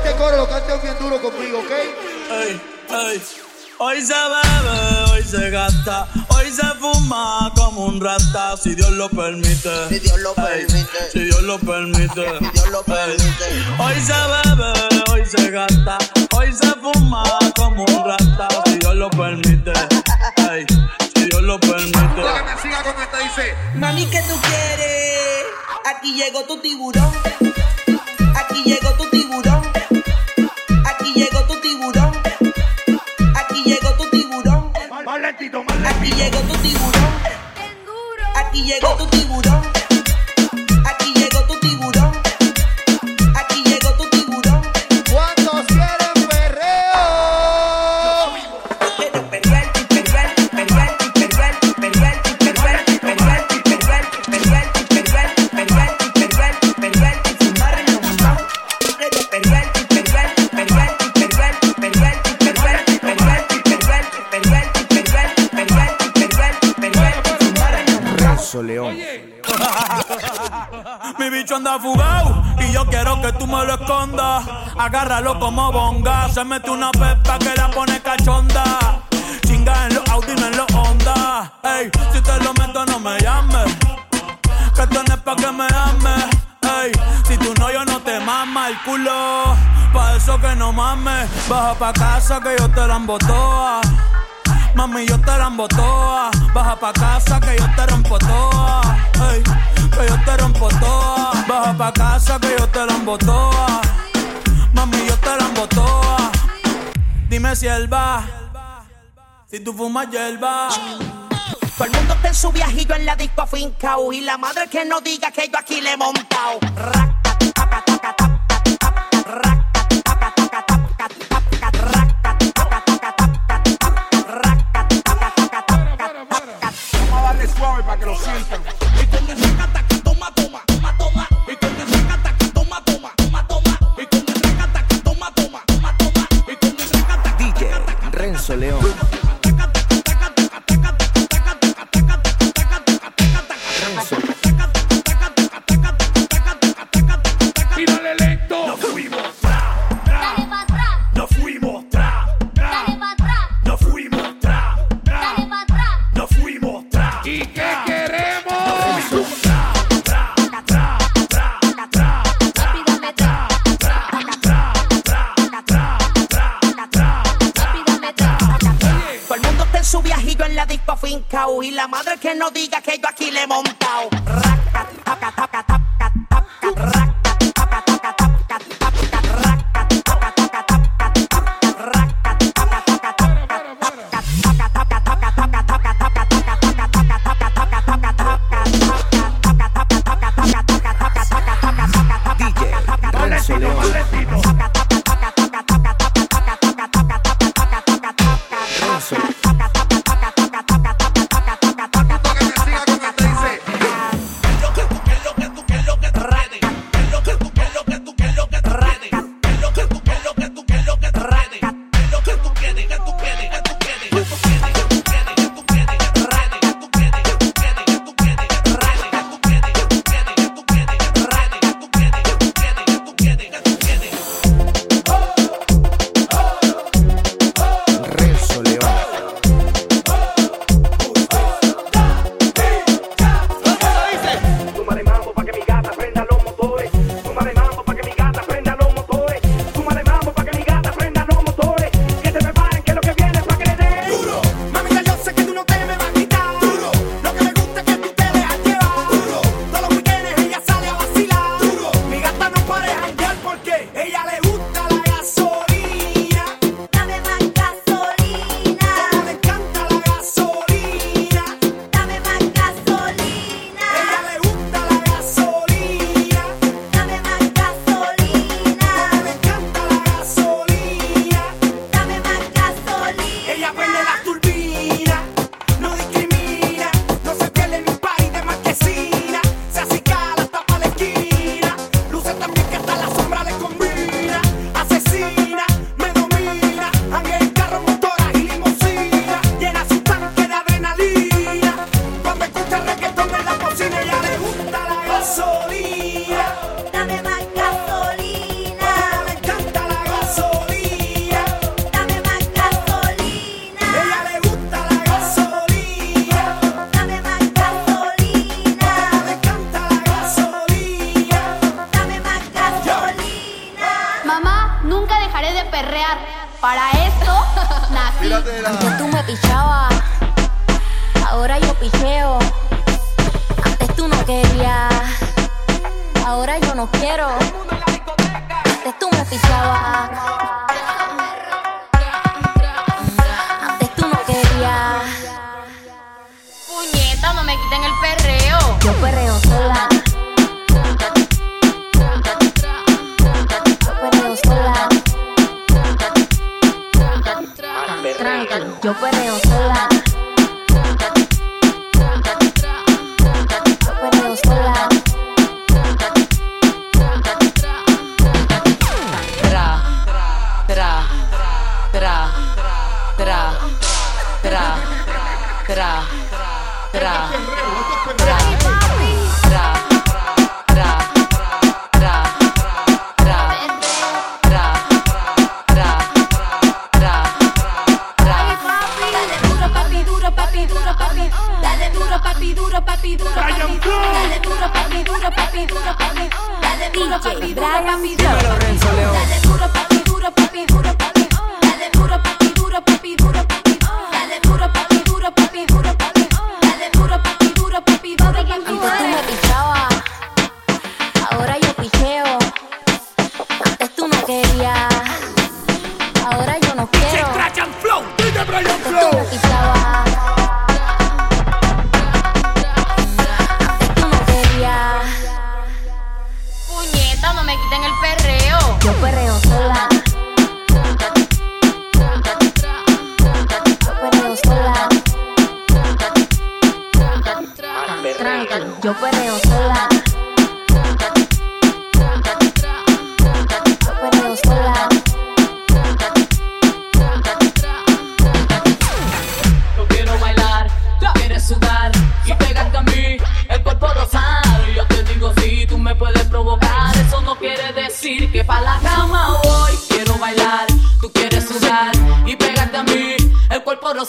que este coro lo bien duro conmigo, ¿ok? Ey, ey. Hoy se bebe, hoy se gasta, hoy se fuma como un rata, si Dios lo permite. Si Dios lo Ey, permite. si Dios lo permite. Si Dios lo permite. Hoy se bebe, hoy se gasta, hoy se fuma como un rata, si Dios lo permite. Ey, si Dios lo permite. me siga con esta dice. Mami, ¿qué tú quieres? Aquí llegó tu tiburón. Mi bicho anda fugado y yo quiero que tú me lo escondas. Agárralo como bonga. Se mete una pepa que la pone cachonda. Chinga en los Audi, no en los Honda. Ey, si te lo meto, no me llames. Que esto no es pa' que me ames. Ey, si tú no, yo no te mama el culo. Pa' eso que no mames. Baja pa' casa que yo te la embotoa. Mami, yo te la toa. Baja pa' casa que yo te rompo toa. Que yo te rompo toa. Baja pa' casa que yo te la toa. Mami, yo te la toa. Dime si él va. Si tú fumas hierba. Todo el mundo está en su viajillo en la disco fincao Y la madre que no diga que yo aquí le he montado en su viajillo en la disco fincao Y la madre que no diga que yo aquí le he montado no querías, ahora yo no quiero. Antes tú me pichabas. Antes tú no querías. Puñeta, no me quiten el perreo. Yo perreo sola. Yo perreo sola. Yo perreo sola.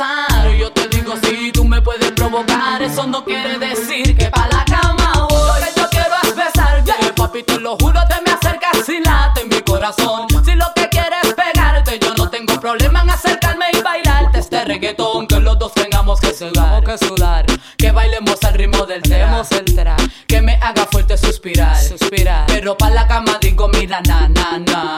Y yo te digo, si tú me puedes provocar, eso no quiere decir que pa' la cama voy. Lo que yo quiero es besarte, papi, te lo juro, te me acercas y late en mi corazón. Si lo que quieres es pegarte, yo no tengo problema en acercarme y bailarte este reggaetón. Que los dos tengamos que sudar, que sudar. Que bailemos al ritmo del tema. Que me haga fuerte suspirar, suspirar. Pero pa' la cama digo, mira, na, na, na.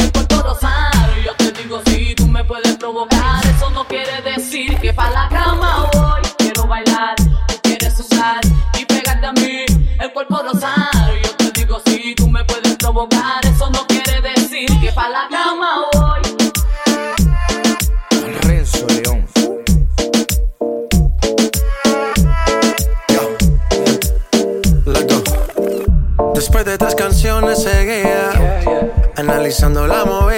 Y yo te digo, si tú me puedes provocar, eso no quiere decir que pa' la cama voy. Quiero bailar, tú quieres sudar y pegarte a mí, el cuerpo rosado. Yo te digo, si tú me puedes provocar, eso no quiere decir que pa' la cama voy. Renzo León. Después de tres canciones seguía analizando la movida.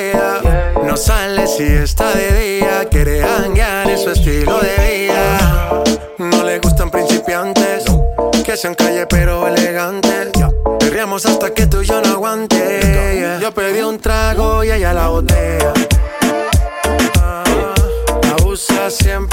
Estilo de vida. No le gustan principiantes, que sean calle pero elegantes. Perreamos hasta que tú y yo no aguante. Yo pedí un trago y ella la botella. Ah, Abusa siempre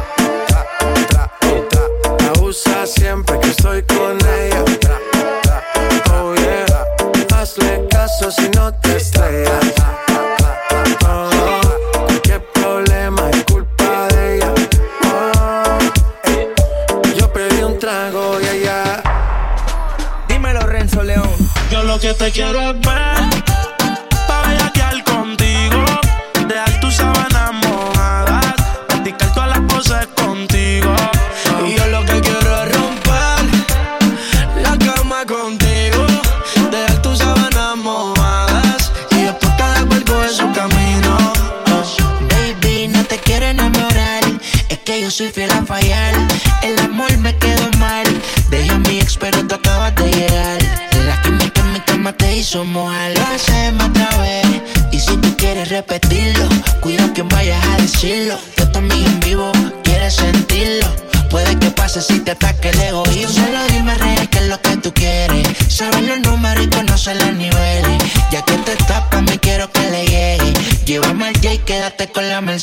siempre que estoy con ella. Oh yeah, hazle caso si no te estrellas. Oh, cualquier problema es culpa de ella. Oh, yo pedí un trago y yeah, allá. Yeah. Dímelo, Renzo León. Yo lo que te quiero es ver.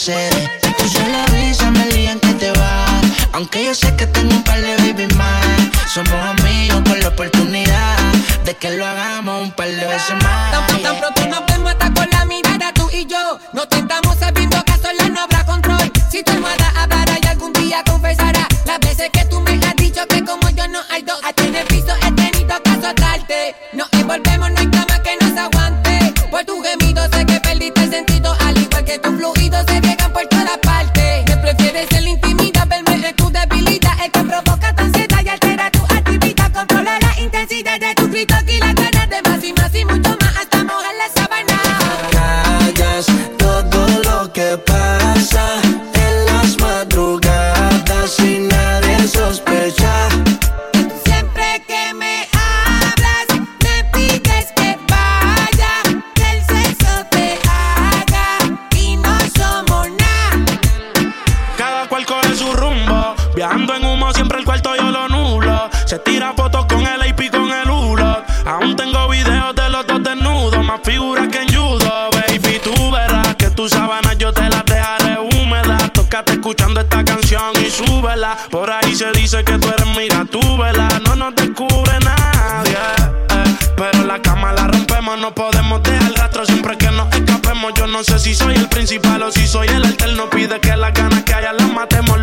dancing. Por ahí se dice que tú eres mira tu vela. No nos descubre nadie. Eh. Pero la cama la rompemos, no podemos dejar rastro siempre que nos escapemos. Yo no sé si soy el principal o si soy el alterno. Pide que las ganas que haya las matemos